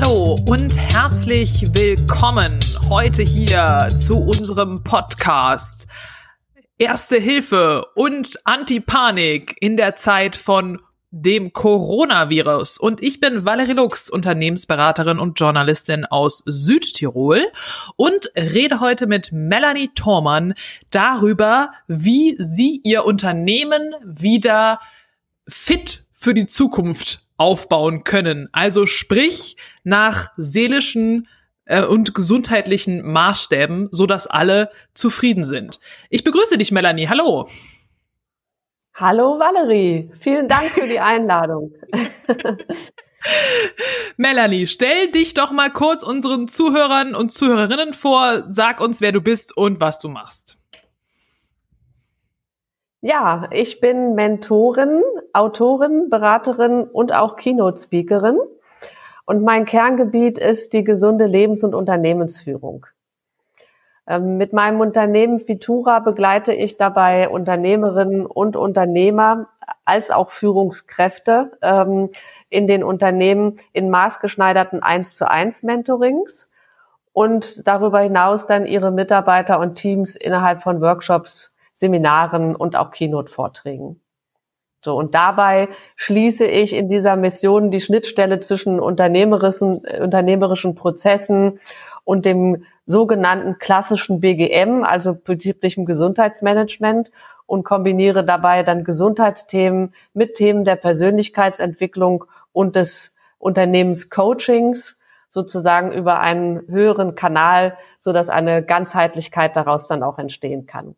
Hallo und herzlich willkommen heute hier zu unserem Podcast Erste Hilfe und Antipanik in der Zeit von dem Coronavirus. Und ich bin Valerie Lux, Unternehmensberaterin und Journalistin aus Südtirol und rede heute mit Melanie Thormann darüber, wie sie ihr Unternehmen wieder fit für die Zukunft aufbauen können. Also sprich nach seelischen äh, und gesundheitlichen Maßstäben, so dass alle zufrieden sind. Ich begrüße dich, Melanie. Hallo. Hallo Valerie, vielen Dank für die Einladung. Melanie, stell dich doch mal kurz unseren Zuhörern und Zuhörerinnen vor, sag uns, wer du bist und was du machst. Ja, ich bin Mentorin, Autorin, Beraterin und auch Keynote-Speakerin. Und mein Kerngebiet ist die gesunde Lebens- und Unternehmensführung. Ähm, mit meinem Unternehmen Fitura begleite ich dabei Unternehmerinnen und Unternehmer als auch Führungskräfte ähm, in den Unternehmen in maßgeschneiderten 1 zu 1 Mentorings und darüber hinaus dann ihre Mitarbeiter und Teams innerhalb von Workshops, Seminaren und auch Keynote-Vorträgen. So, und dabei schließe ich in dieser Mission die Schnittstelle zwischen unternehmerischen, unternehmerischen Prozessen und dem sogenannten klassischen BGM, also betrieblichem Gesundheitsmanagement und kombiniere dabei dann Gesundheitsthemen mit Themen der Persönlichkeitsentwicklung und des Unternehmenscoachings sozusagen über einen höheren Kanal, so dass eine Ganzheitlichkeit daraus dann auch entstehen kann.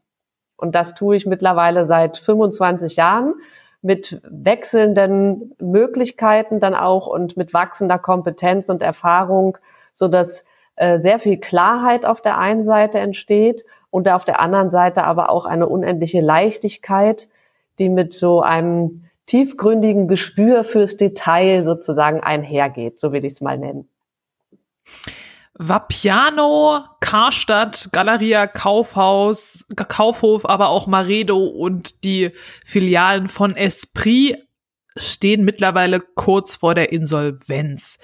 Und das tue ich mittlerweile seit 25 Jahren mit wechselnden Möglichkeiten dann auch und mit wachsender Kompetenz und Erfahrung, so dass äh, sehr viel Klarheit auf der einen Seite entsteht und auf der anderen Seite aber auch eine unendliche Leichtigkeit, die mit so einem tiefgründigen Gespür fürs Detail sozusagen einhergeht, so will ich es mal nennen. Vapiano, Karstadt, Galeria, Kaufhaus, Kaufhof, aber auch Maredo und die Filialen von Esprit stehen mittlerweile kurz vor der Insolvenz.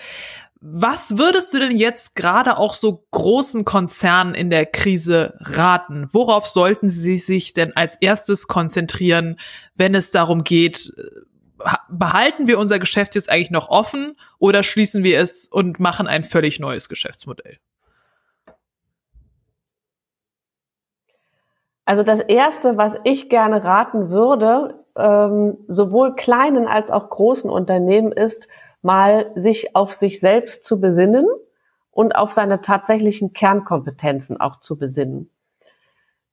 Was würdest du denn jetzt gerade auch so großen Konzernen in der Krise raten? Worauf sollten sie sich denn als erstes konzentrieren, wenn es darum geht, behalten wir unser Geschäft jetzt eigentlich noch offen oder schließen wir es und machen ein völlig neues Geschäftsmodell? Also das Erste, was ich gerne raten würde, ähm, sowohl kleinen als auch großen Unternehmen, ist, mal sich auf sich selbst zu besinnen und auf seine tatsächlichen Kernkompetenzen auch zu besinnen.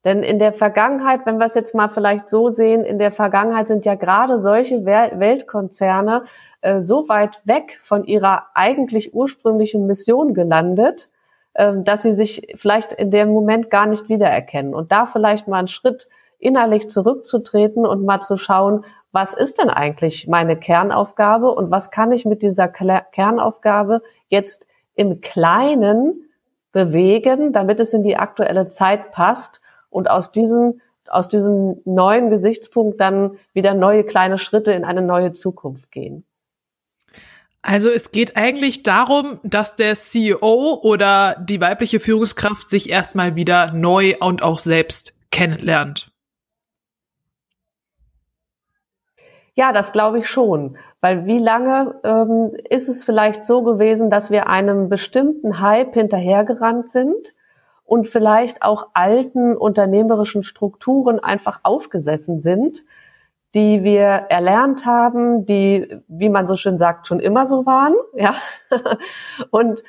Denn in der Vergangenheit, wenn wir es jetzt mal vielleicht so sehen, in der Vergangenheit sind ja gerade solche Weltkonzerne äh, so weit weg von ihrer eigentlich ursprünglichen Mission gelandet, äh, dass sie sich vielleicht in dem Moment gar nicht wiedererkennen. Und da vielleicht mal einen Schritt innerlich zurückzutreten und mal zu schauen, was ist denn eigentlich meine Kernaufgabe und was kann ich mit dieser Kernaufgabe jetzt im Kleinen bewegen, damit es in die aktuelle Zeit passt und aus diesem, aus diesem neuen Gesichtspunkt dann wieder neue kleine Schritte in eine neue Zukunft gehen. Also es geht eigentlich darum, dass der CEO oder die weibliche Führungskraft sich erstmal wieder neu und auch selbst kennenlernt. Ja, das glaube ich schon. Weil wie lange ähm, ist es vielleicht so gewesen, dass wir einem bestimmten Hype hinterhergerannt sind und vielleicht auch alten unternehmerischen Strukturen einfach aufgesessen sind, die wir erlernt haben, die, wie man so schön sagt, schon immer so waren, ja. und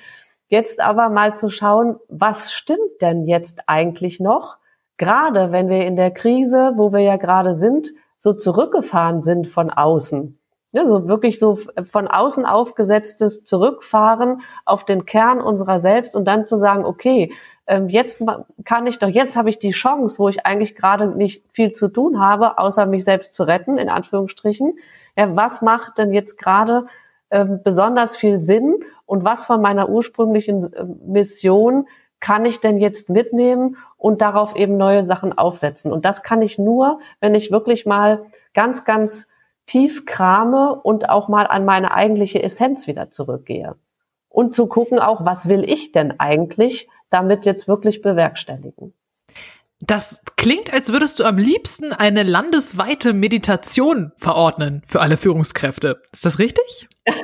jetzt aber mal zu schauen, was stimmt denn jetzt eigentlich noch? Gerade wenn wir in der Krise, wo wir ja gerade sind, so zurückgefahren sind von außen. Ja, so wirklich so von außen aufgesetztes Zurückfahren auf den Kern unserer selbst und dann zu sagen, okay, ähm, jetzt kann ich doch, jetzt habe ich die Chance, wo ich eigentlich gerade nicht viel zu tun habe, außer mich selbst zu retten, in Anführungsstrichen. Ja, was macht denn jetzt gerade ähm, besonders viel Sinn und was von meiner ursprünglichen äh, Mission kann ich denn jetzt mitnehmen und darauf eben neue Sachen aufsetzen? Und das kann ich nur, wenn ich wirklich mal ganz, ganz tief krame und auch mal an meine eigentliche Essenz wieder zurückgehe. und zu gucken auch, was will ich denn eigentlich damit jetzt wirklich bewerkstelligen. Das klingt, als würdest du am liebsten eine landesweite Meditation verordnen für alle Führungskräfte. Ist das richtig?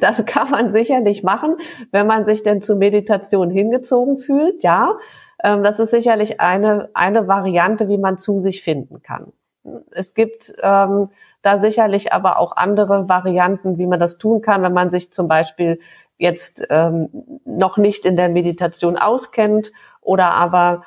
Das kann man sicherlich machen, wenn man sich denn zur Meditation hingezogen fühlt, ja. Ähm, das ist sicherlich eine, eine Variante, wie man zu sich finden kann. Es gibt ähm, da sicherlich aber auch andere Varianten, wie man das tun kann, wenn man sich zum Beispiel jetzt ähm, noch nicht in der Meditation auskennt oder aber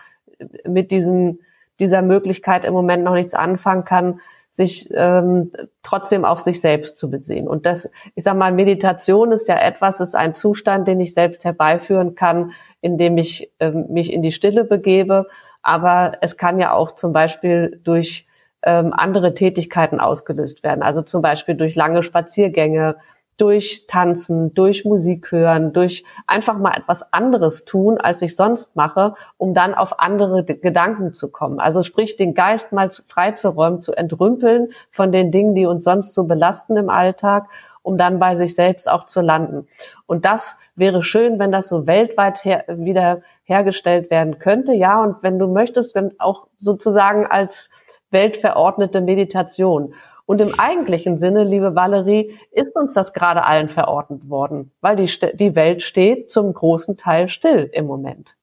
mit diesen, dieser Möglichkeit im Moment noch nichts anfangen kann, sich ähm, trotzdem auf sich selbst zu besehen. Und das, ich sag mal, Meditation ist ja etwas, ist ein Zustand, den ich selbst herbeiführen kann, indem ich ähm, mich in die Stille begebe. Aber es kann ja auch zum Beispiel durch ähm, andere Tätigkeiten ausgelöst werden. Also zum Beispiel durch lange Spaziergänge, durch Tanzen, durch Musik hören, durch einfach mal etwas anderes tun, als ich sonst mache, um dann auf andere Gedanken zu kommen. Also sprich, den Geist mal freizuräumen, zu entrümpeln von den Dingen, die uns sonst so belasten im Alltag, um dann bei sich selbst auch zu landen. Und das wäre schön, wenn das so weltweit her wieder hergestellt werden könnte. Ja, und wenn du möchtest, dann auch sozusagen als weltverordnete Meditation. Und im eigentlichen Sinne, liebe Valerie, ist uns das gerade allen verordnet worden, weil die, die Welt steht zum großen Teil still im Moment.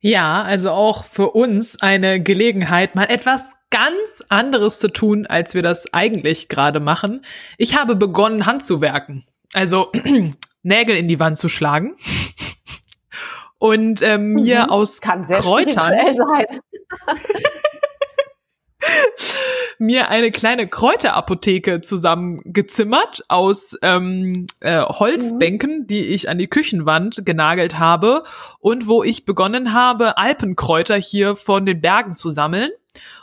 Ja, also auch für uns eine Gelegenheit, mal etwas ganz anderes zu tun, als wir das eigentlich gerade machen. Ich habe begonnen, Handzuwerken. Also Nägel in die Wand zu schlagen. Und ähm, mir mhm, aus Kräutern. mir eine kleine Kräuterapotheke zusammengezimmert aus ähm, äh, Holzbänken, mhm. die ich an die Küchenwand genagelt habe und wo ich begonnen habe, Alpenkräuter hier von den Bergen zu sammeln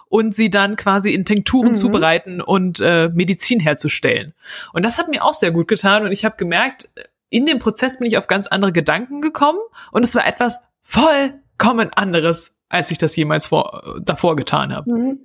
und sie dann quasi in Tinkturen mhm. zubereiten und äh, Medizin herzustellen. Und das hat mir auch sehr gut getan und ich habe gemerkt, in dem Prozess bin ich auf ganz andere Gedanken gekommen und es war etwas vollkommen anderes, als ich das jemals vor, davor getan habe. Mhm.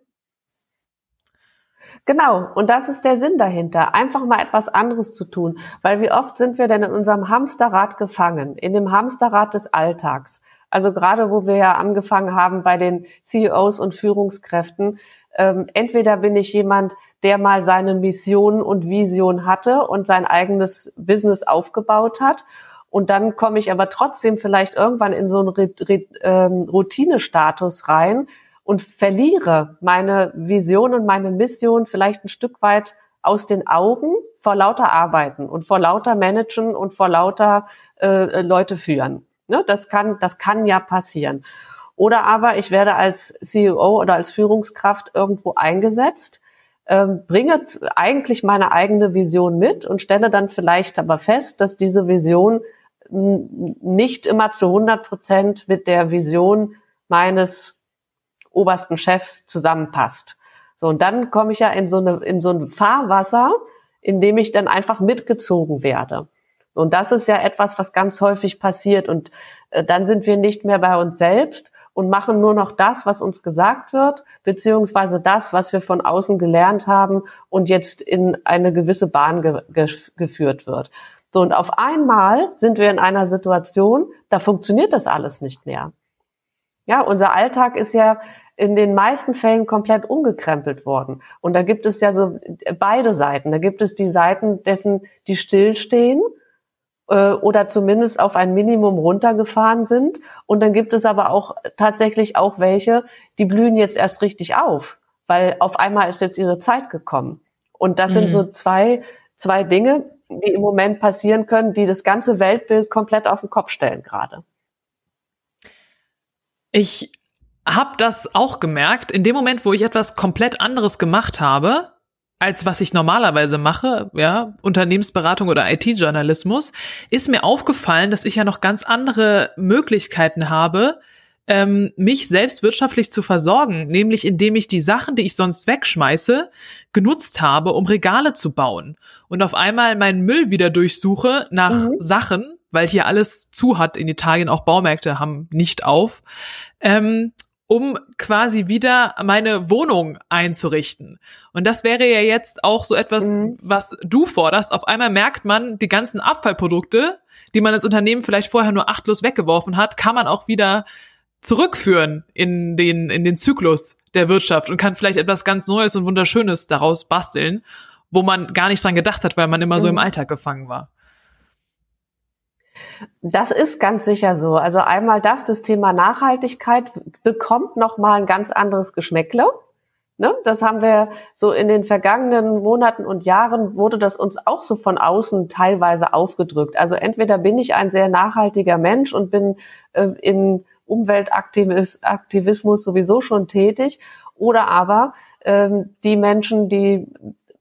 Genau, und das ist der Sinn dahinter, einfach mal etwas anderes zu tun, weil wie oft sind wir denn in unserem Hamsterrad gefangen, in dem Hamsterrad des Alltags. Also gerade wo wir ja angefangen haben bei den CEOs und Führungskräften, ähm, entweder bin ich jemand, der mal seine Mission und Vision hatte und sein eigenes Business aufgebaut hat. Und dann komme ich aber trotzdem vielleicht irgendwann in so einen ähm, Routinestatus rein, und verliere meine Vision und meine Mission vielleicht ein Stück weit aus den Augen vor lauter Arbeiten und vor lauter Managen und vor lauter äh, Leute führen. Ne? Das kann, das kann ja passieren. Oder aber ich werde als CEO oder als Führungskraft irgendwo eingesetzt, ähm, bringe eigentlich meine eigene Vision mit und stelle dann vielleicht aber fest, dass diese Vision nicht immer zu 100 Prozent mit der Vision meines obersten Chefs zusammenpasst. So, und dann komme ich ja in so, eine, in so ein Fahrwasser, in dem ich dann einfach mitgezogen werde. Und das ist ja etwas, was ganz häufig passiert. Und äh, dann sind wir nicht mehr bei uns selbst und machen nur noch das, was uns gesagt wird, beziehungsweise das, was wir von außen gelernt haben und jetzt in eine gewisse Bahn ge ge geführt wird. So, und auf einmal sind wir in einer Situation, da funktioniert das alles nicht mehr. Ja, unser Alltag ist ja in den meisten Fällen komplett umgekrempelt worden. Und da gibt es ja so beide Seiten. Da gibt es die Seiten dessen, die stillstehen oder zumindest auf ein Minimum runtergefahren sind. Und dann gibt es aber auch tatsächlich auch welche, die blühen jetzt erst richtig auf, weil auf einmal ist jetzt ihre Zeit gekommen. Und das mhm. sind so zwei, zwei Dinge, die im Moment passieren können, die das ganze Weltbild komplett auf den Kopf stellen gerade. Ich habe das auch gemerkt. In dem Moment, wo ich etwas komplett anderes gemacht habe, als was ich normalerweise mache, ja, Unternehmensberatung oder IT-Journalismus, ist mir aufgefallen, dass ich ja noch ganz andere Möglichkeiten habe, ähm, mich selbst wirtschaftlich zu versorgen, nämlich indem ich die Sachen, die ich sonst wegschmeiße, genutzt habe, um Regale zu bauen und auf einmal meinen Müll wieder durchsuche nach mhm. Sachen, weil hier alles zu hat in Italien, auch Baumärkte haben nicht auf, ähm, um quasi wieder meine Wohnung einzurichten. Und das wäre ja jetzt auch so etwas, mhm. was du forderst. Auf einmal merkt man, die ganzen Abfallprodukte, die man als Unternehmen vielleicht vorher nur achtlos weggeworfen hat, kann man auch wieder zurückführen in den, in den Zyklus der Wirtschaft und kann vielleicht etwas ganz Neues und Wunderschönes daraus basteln, wo man gar nicht dran gedacht hat, weil man immer mhm. so im mhm. Alltag gefangen war. Das ist ganz sicher so. Also einmal das, das Thema Nachhaltigkeit bekommt nochmal ein ganz anderes Geschmäckle. Ne? Das haben wir so in den vergangenen Monaten und Jahren wurde das uns auch so von außen teilweise aufgedrückt. Also entweder bin ich ein sehr nachhaltiger Mensch und bin äh, in Umweltaktivismus sowieso schon tätig oder aber ähm, die Menschen, die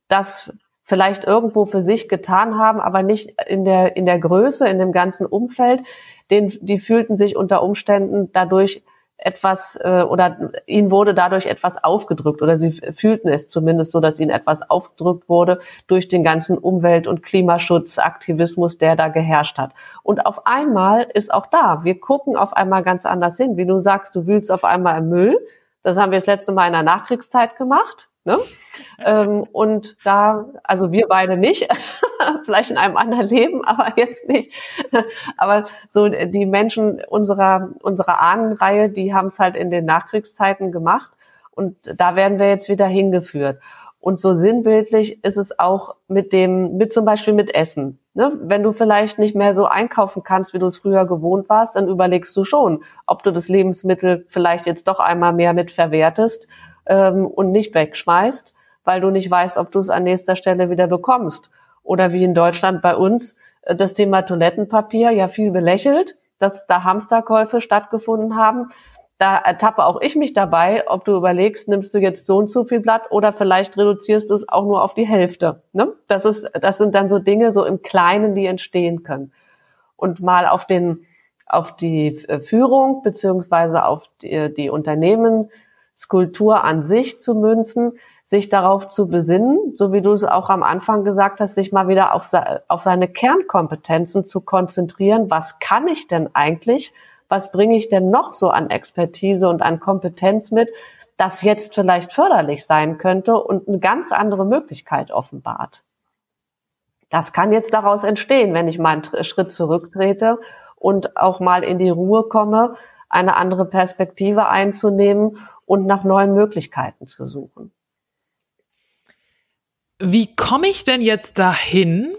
das vielleicht irgendwo für sich getan haben, aber nicht in der, in der Größe, in dem ganzen Umfeld, den, die fühlten sich unter Umständen dadurch etwas äh, oder ihnen wurde dadurch etwas aufgedrückt oder sie fühlten es zumindest so, dass ihnen etwas aufgedrückt wurde durch den ganzen Umwelt- und Klimaschutzaktivismus, der da geherrscht hat. Und auf einmal ist auch da, wir gucken auf einmal ganz anders hin. Wie du sagst, du wühlst auf einmal im Müll. Das haben wir das letzte Mal in der Nachkriegszeit gemacht. Ne? ähm, und da, also wir beide nicht, vielleicht in einem anderen Leben, aber jetzt nicht. aber so die Menschen unserer, unserer Ahnenreihe, die haben es halt in den Nachkriegszeiten gemacht und da werden wir jetzt wieder hingeführt. Und so sinnbildlich ist es auch mit dem, mit zum Beispiel mit Essen. Ne? Wenn du vielleicht nicht mehr so einkaufen kannst, wie du es früher gewohnt warst, dann überlegst du schon, ob du das Lebensmittel vielleicht jetzt doch einmal mehr mit verwertest ähm, und nicht wegschmeißt, weil du nicht weißt, ob du es an nächster Stelle wieder bekommst. Oder wie in Deutschland bei uns äh, das Thema Toilettenpapier ja viel belächelt, dass da Hamsterkäufe stattgefunden haben. Da ertappe auch ich mich dabei, ob du überlegst, nimmst du jetzt so und so viel Blatt oder vielleicht reduzierst du es auch nur auf die Hälfte. Ne? Das ist, das sind dann so Dinge so im Kleinen, die entstehen können. Und mal auf den, auf die äh, Führung beziehungsweise auf die, die Unternehmen Skulptur an sich zu münzen, sich darauf zu besinnen, so wie du es auch am Anfang gesagt hast, sich mal wieder auf, auf seine Kernkompetenzen zu konzentrieren. Was kann ich denn eigentlich? Was bringe ich denn noch so an Expertise und an Kompetenz mit, das jetzt vielleicht förderlich sein könnte und eine ganz andere Möglichkeit offenbart? Das kann jetzt daraus entstehen, wenn ich mal einen Schritt zurücktrete und auch mal in die Ruhe komme, eine andere Perspektive einzunehmen und nach neuen Möglichkeiten zu suchen. Wie komme ich denn jetzt dahin,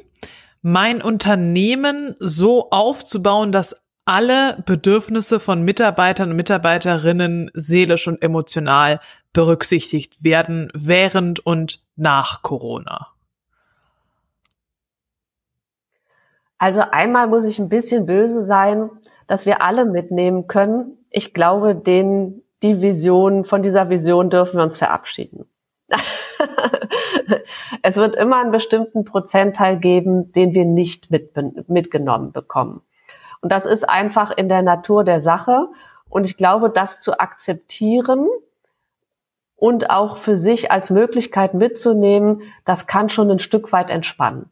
mein Unternehmen so aufzubauen, dass alle Bedürfnisse von Mitarbeitern und Mitarbeiterinnen seelisch und emotional berücksichtigt werden während und nach Corona? Also einmal muss ich ein bisschen böse sein, dass wir alle mitnehmen können. Ich glaube, den die Vision, von dieser Vision dürfen wir uns verabschieden. es wird immer einen bestimmten Prozentteil geben, den wir nicht mit, mitgenommen bekommen. Und das ist einfach in der Natur der Sache. Und ich glaube, das zu akzeptieren und auch für sich als Möglichkeit mitzunehmen, das kann schon ein Stück weit entspannen.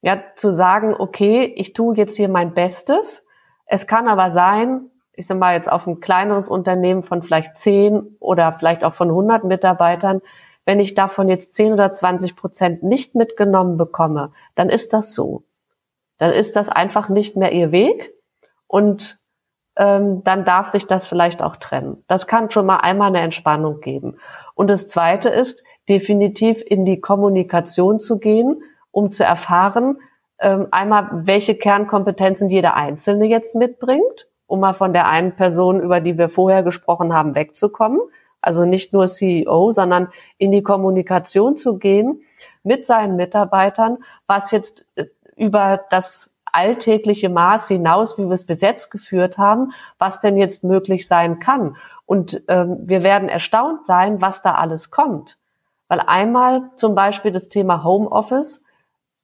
Ja, zu sagen, okay, ich tue jetzt hier mein Bestes. Es kann aber sein, ich sag mal jetzt auf ein kleineres Unternehmen von vielleicht zehn oder vielleicht auch von 100 Mitarbeitern, wenn ich davon jetzt 10 oder 20 Prozent nicht mitgenommen bekomme, dann ist das so. Dann ist das einfach nicht mehr ihr Weg und ähm, dann darf sich das vielleicht auch trennen. Das kann schon mal einmal eine Entspannung geben. Und das Zweite ist, definitiv in die Kommunikation zu gehen, um zu erfahren, ähm, einmal, welche Kernkompetenzen jeder Einzelne jetzt mitbringt um mal von der einen Person, über die wir vorher gesprochen haben, wegzukommen. Also nicht nur CEO, sondern in die Kommunikation zu gehen mit seinen Mitarbeitern, was jetzt äh, über das alltägliche Maß hinaus, wie wir es bis jetzt geführt haben, was denn jetzt möglich sein kann. Und ähm, wir werden erstaunt sein, was da alles kommt. Weil einmal zum Beispiel das Thema Homeoffice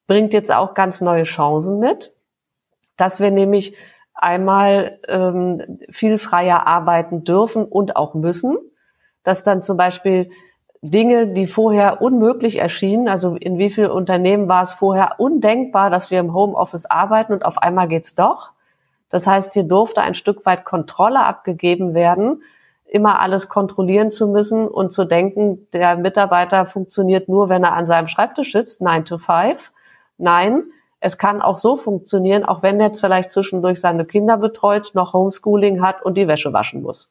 bringt jetzt auch ganz neue Chancen mit, dass wir nämlich einmal ähm, viel freier arbeiten dürfen und auch müssen, dass dann zum Beispiel Dinge, die vorher unmöglich erschienen, also in wie vielen Unternehmen war es vorher undenkbar, dass wir im Homeoffice arbeiten und auf einmal geht's doch. Das heißt, hier durfte ein Stück weit Kontrolle abgegeben werden immer alles kontrollieren zu müssen und zu denken, der Mitarbeiter funktioniert nur, wenn er an seinem Schreibtisch sitzt, 9 to 5. Nein, es kann auch so funktionieren, auch wenn er jetzt vielleicht zwischendurch seine Kinder betreut, noch Homeschooling hat und die Wäsche waschen muss.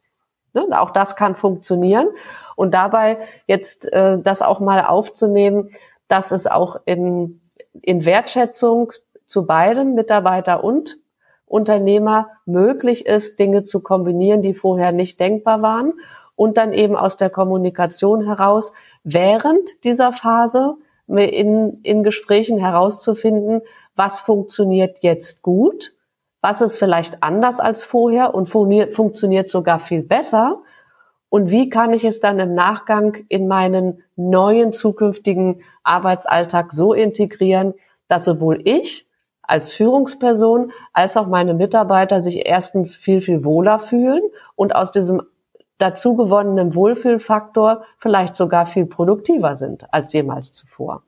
Ne? Auch das kann funktionieren. Und dabei jetzt äh, das auch mal aufzunehmen, dass es auch in, in Wertschätzung zu beiden Mitarbeiter und Unternehmer möglich ist, Dinge zu kombinieren, die vorher nicht denkbar waren und dann eben aus der Kommunikation heraus während dieser Phase in, in Gesprächen herauszufinden, was funktioniert jetzt gut, was ist vielleicht anders als vorher und funktioniert sogar viel besser und wie kann ich es dann im Nachgang in meinen neuen zukünftigen Arbeitsalltag so integrieren, dass sowohl ich als Führungsperson als auch meine Mitarbeiter sich erstens viel, viel wohler fühlen und aus diesem dazu gewonnenen Wohlfühlfaktor vielleicht sogar viel produktiver sind als jemals zuvor.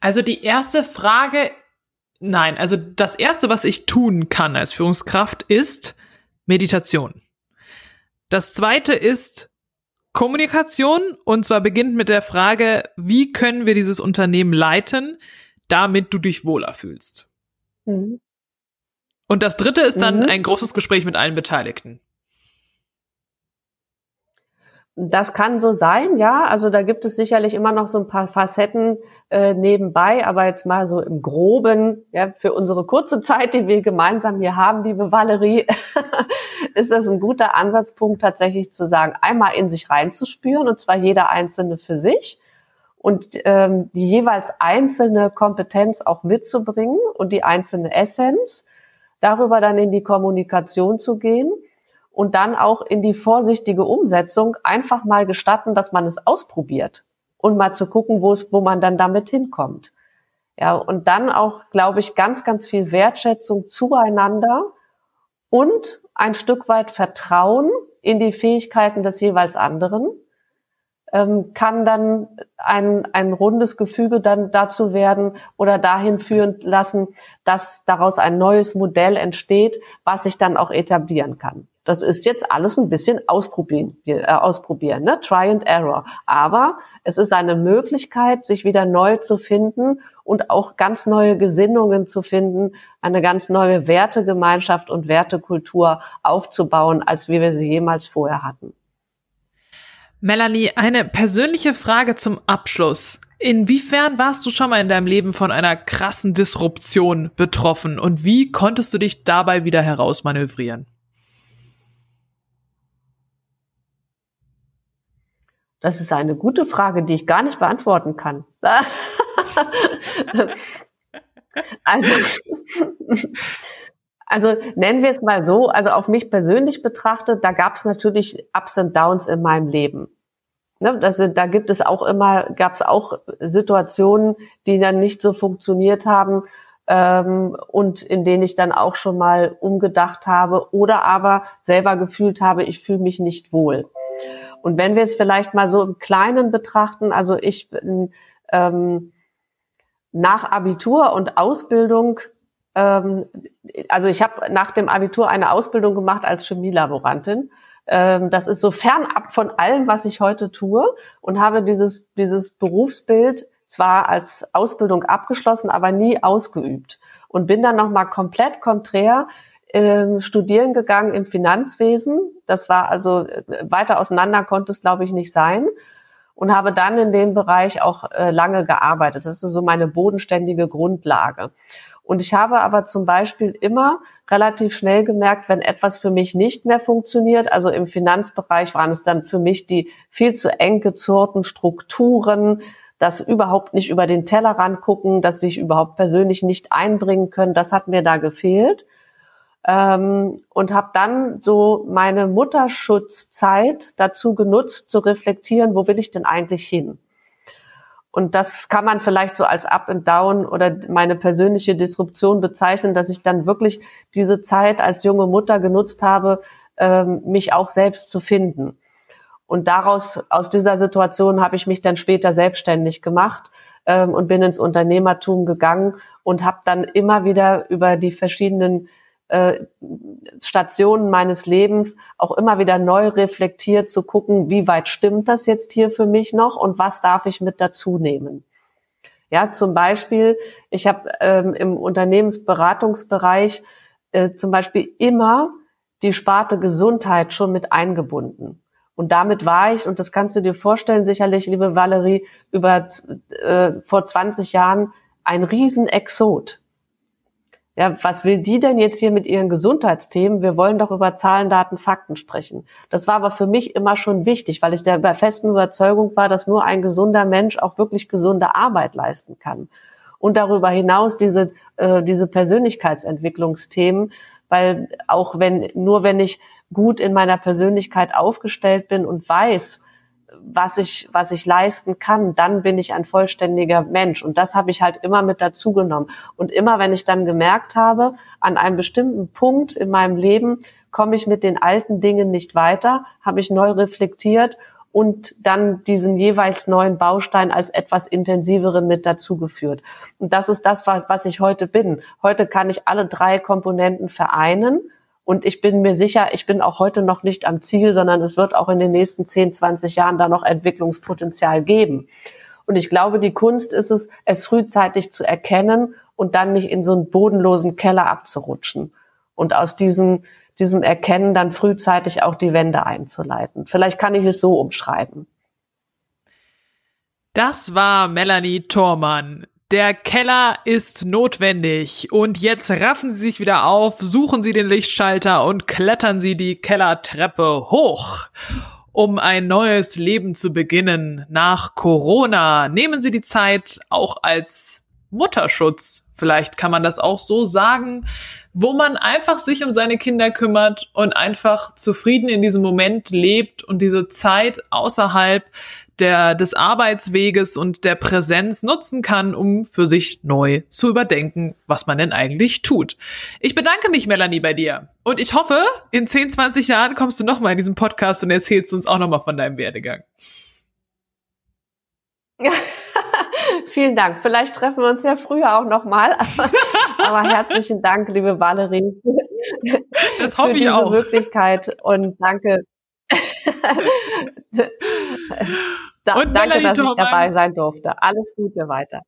Also die erste Frage, nein, also das erste, was ich tun kann als Führungskraft, ist Meditation. Das zweite ist Kommunikation und zwar beginnt mit der Frage, wie können wir dieses Unternehmen leiten, damit du dich wohler fühlst. Mhm. Und das dritte ist dann mhm. ein großes Gespräch mit allen Beteiligten. Das kann so sein, ja. Also da gibt es sicherlich immer noch so ein paar Facetten äh, nebenbei, aber jetzt mal so im Groben, ja, für unsere kurze Zeit, die wir gemeinsam hier haben, liebe Valerie, ist das ein guter Ansatzpunkt, tatsächlich zu sagen, einmal in sich reinzuspüren, und zwar jeder Einzelne für sich und ähm, die jeweils einzelne Kompetenz auch mitzubringen und die einzelne Essenz, darüber dann in die Kommunikation zu gehen und dann auch in die vorsichtige Umsetzung einfach mal gestatten, dass man es ausprobiert und mal zu gucken, wo es, wo man dann damit hinkommt. Ja, und dann auch, glaube ich, ganz, ganz viel Wertschätzung zueinander und ein Stück weit Vertrauen in die Fähigkeiten des jeweils anderen ähm, kann dann ein, ein rundes Gefüge dann dazu werden oder dahin führen lassen, dass daraus ein neues Modell entsteht, was sich dann auch etablieren kann. Das ist jetzt alles ein bisschen ausprobieren, äh, ausprobieren, ne? Try and Error. Aber es ist eine Möglichkeit, sich wieder neu zu finden und auch ganz neue Gesinnungen zu finden, eine ganz neue Wertegemeinschaft und Wertekultur aufzubauen, als wie wir sie jemals vorher hatten. Melanie, eine persönliche Frage zum Abschluss. Inwiefern warst du schon mal in deinem Leben von einer krassen Disruption betroffen und wie konntest du dich dabei wieder herausmanövrieren? Das ist eine gute Frage, die ich gar nicht beantworten kann. also, also nennen wir es mal so, also auf mich persönlich betrachtet, da gab es natürlich Ups und Downs in meinem Leben. Ne, das, da gibt es auch immer, gab es auch Situationen, die dann nicht so funktioniert haben ähm, und in denen ich dann auch schon mal umgedacht habe oder aber selber gefühlt habe, ich fühle mich nicht wohl. Und wenn wir es vielleicht mal so im Kleinen betrachten, also ich bin ähm, nach Abitur und Ausbildung, ähm, also ich habe nach dem Abitur eine Ausbildung gemacht als Chemielaborantin. Ähm, das ist so fernab von allem, was ich heute tue und habe dieses, dieses Berufsbild zwar als Ausbildung abgeschlossen, aber nie ausgeübt und bin dann nochmal komplett konträr ähm, studieren gegangen im Finanzwesen. Das war also äh, weiter auseinander konnte es, glaube ich, nicht sein. Und habe dann in dem Bereich auch äh, lange gearbeitet. Das ist so meine bodenständige Grundlage. Und ich habe aber zum Beispiel immer relativ schnell gemerkt, wenn etwas für mich nicht mehr funktioniert, also im Finanzbereich waren es dann für mich die viel zu eng gezurrten Strukturen, das überhaupt nicht über den Tellerrand gucken, dass sich überhaupt persönlich nicht einbringen können, das hat mir da gefehlt ähm, und habe dann so meine Mutterschutzzeit dazu genutzt, zu reflektieren, wo will ich denn eigentlich hin? Und das kann man vielleicht so als Up and Down oder meine persönliche Disruption bezeichnen, dass ich dann wirklich diese Zeit als junge Mutter genutzt habe, ähm, mich auch selbst zu finden. Und daraus, aus dieser Situation habe ich mich dann später selbstständig gemacht ähm, und bin ins Unternehmertum gegangen und habe dann immer wieder über die verschiedenen äh, Stationen meines Lebens auch immer wieder neu reflektiert zu gucken, wie weit stimmt das jetzt hier für mich noch und was darf ich mit dazu nehmen. Ja, zum Beispiel, ich habe ähm, im Unternehmensberatungsbereich äh, zum Beispiel immer die Sparte Gesundheit schon mit eingebunden. Und damit war ich, und das kannst du dir vorstellen, sicherlich, liebe Valerie, über äh, vor 20 Jahren ein Riesenexot. Ja, was will die denn jetzt hier mit ihren Gesundheitsthemen? Wir wollen doch über Zahlen, Daten, Fakten sprechen. Das war aber für mich immer schon wichtig, weil ich der festen Überzeugung war, dass nur ein gesunder Mensch auch wirklich gesunde Arbeit leisten kann. Und darüber hinaus diese, äh, diese Persönlichkeitsentwicklungsthemen, weil auch wenn, nur wenn ich gut in meiner Persönlichkeit aufgestellt bin und weiß, was ich, was ich leisten kann, dann bin ich ein vollständiger Mensch. Und das habe ich halt immer mit dazu genommen. Und immer, wenn ich dann gemerkt habe, an einem bestimmten Punkt in meinem Leben komme ich mit den alten Dingen nicht weiter, habe ich neu reflektiert und dann diesen jeweils neuen Baustein als etwas intensiveren mit dazugeführt. Und das ist das, was, was ich heute bin. Heute kann ich alle drei Komponenten vereinen und ich bin mir sicher, ich bin auch heute noch nicht am Ziel, sondern es wird auch in den nächsten 10, 20 Jahren da noch Entwicklungspotenzial geben. Und ich glaube, die Kunst ist es, es frühzeitig zu erkennen und dann nicht in so einen bodenlosen Keller abzurutschen. Und aus diesem, diesem Erkennen dann frühzeitig auch die Wende einzuleiten. Vielleicht kann ich es so umschreiben. Das war Melanie Thormann. Der Keller ist notwendig und jetzt raffen Sie sich wieder auf, suchen Sie den Lichtschalter und klettern Sie die Kellertreppe hoch. Um ein neues Leben zu beginnen nach Corona, nehmen Sie die Zeit auch als Mutterschutz, vielleicht kann man das auch so sagen, wo man einfach sich um seine Kinder kümmert und einfach zufrieden in diesem Moment lebt und diese Zeit außerhalb der, des Arbeitsweges und der Präsenz nutzen kann, um für sich neu zu überdenken, was man denn eigentlich tut. Ich bedanke mich, Melanie, bei dir. Und ich hoffe, in 10, 20 Jahren kommst du nochmal in diesem Podcast und erzählst uns auch nochmal von deinem Werdegang. Vielen Dank. Vielleicht treffen wir uns ja früher auch nochmal. Aber, herzlichen Dank, liebe Valerie, das hoffe für diese ich auch. Möglichkeit und danke. Da, und danke, Melanie dass Thomas. ich dabei sein durfte. Alles Gute weiter.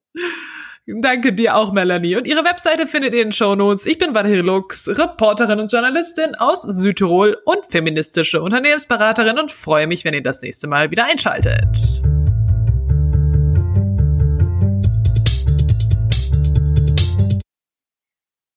Danke dir auch, Melanie. Und ihre Webseite findet ihr in den Show Notes. Ich bin Valerie Lux, Reporterin und Journalistin aus Südtirol und feministische Unternehmensberaterin und freue mich, wenn ihr das nächste Mal wieder einschaltet.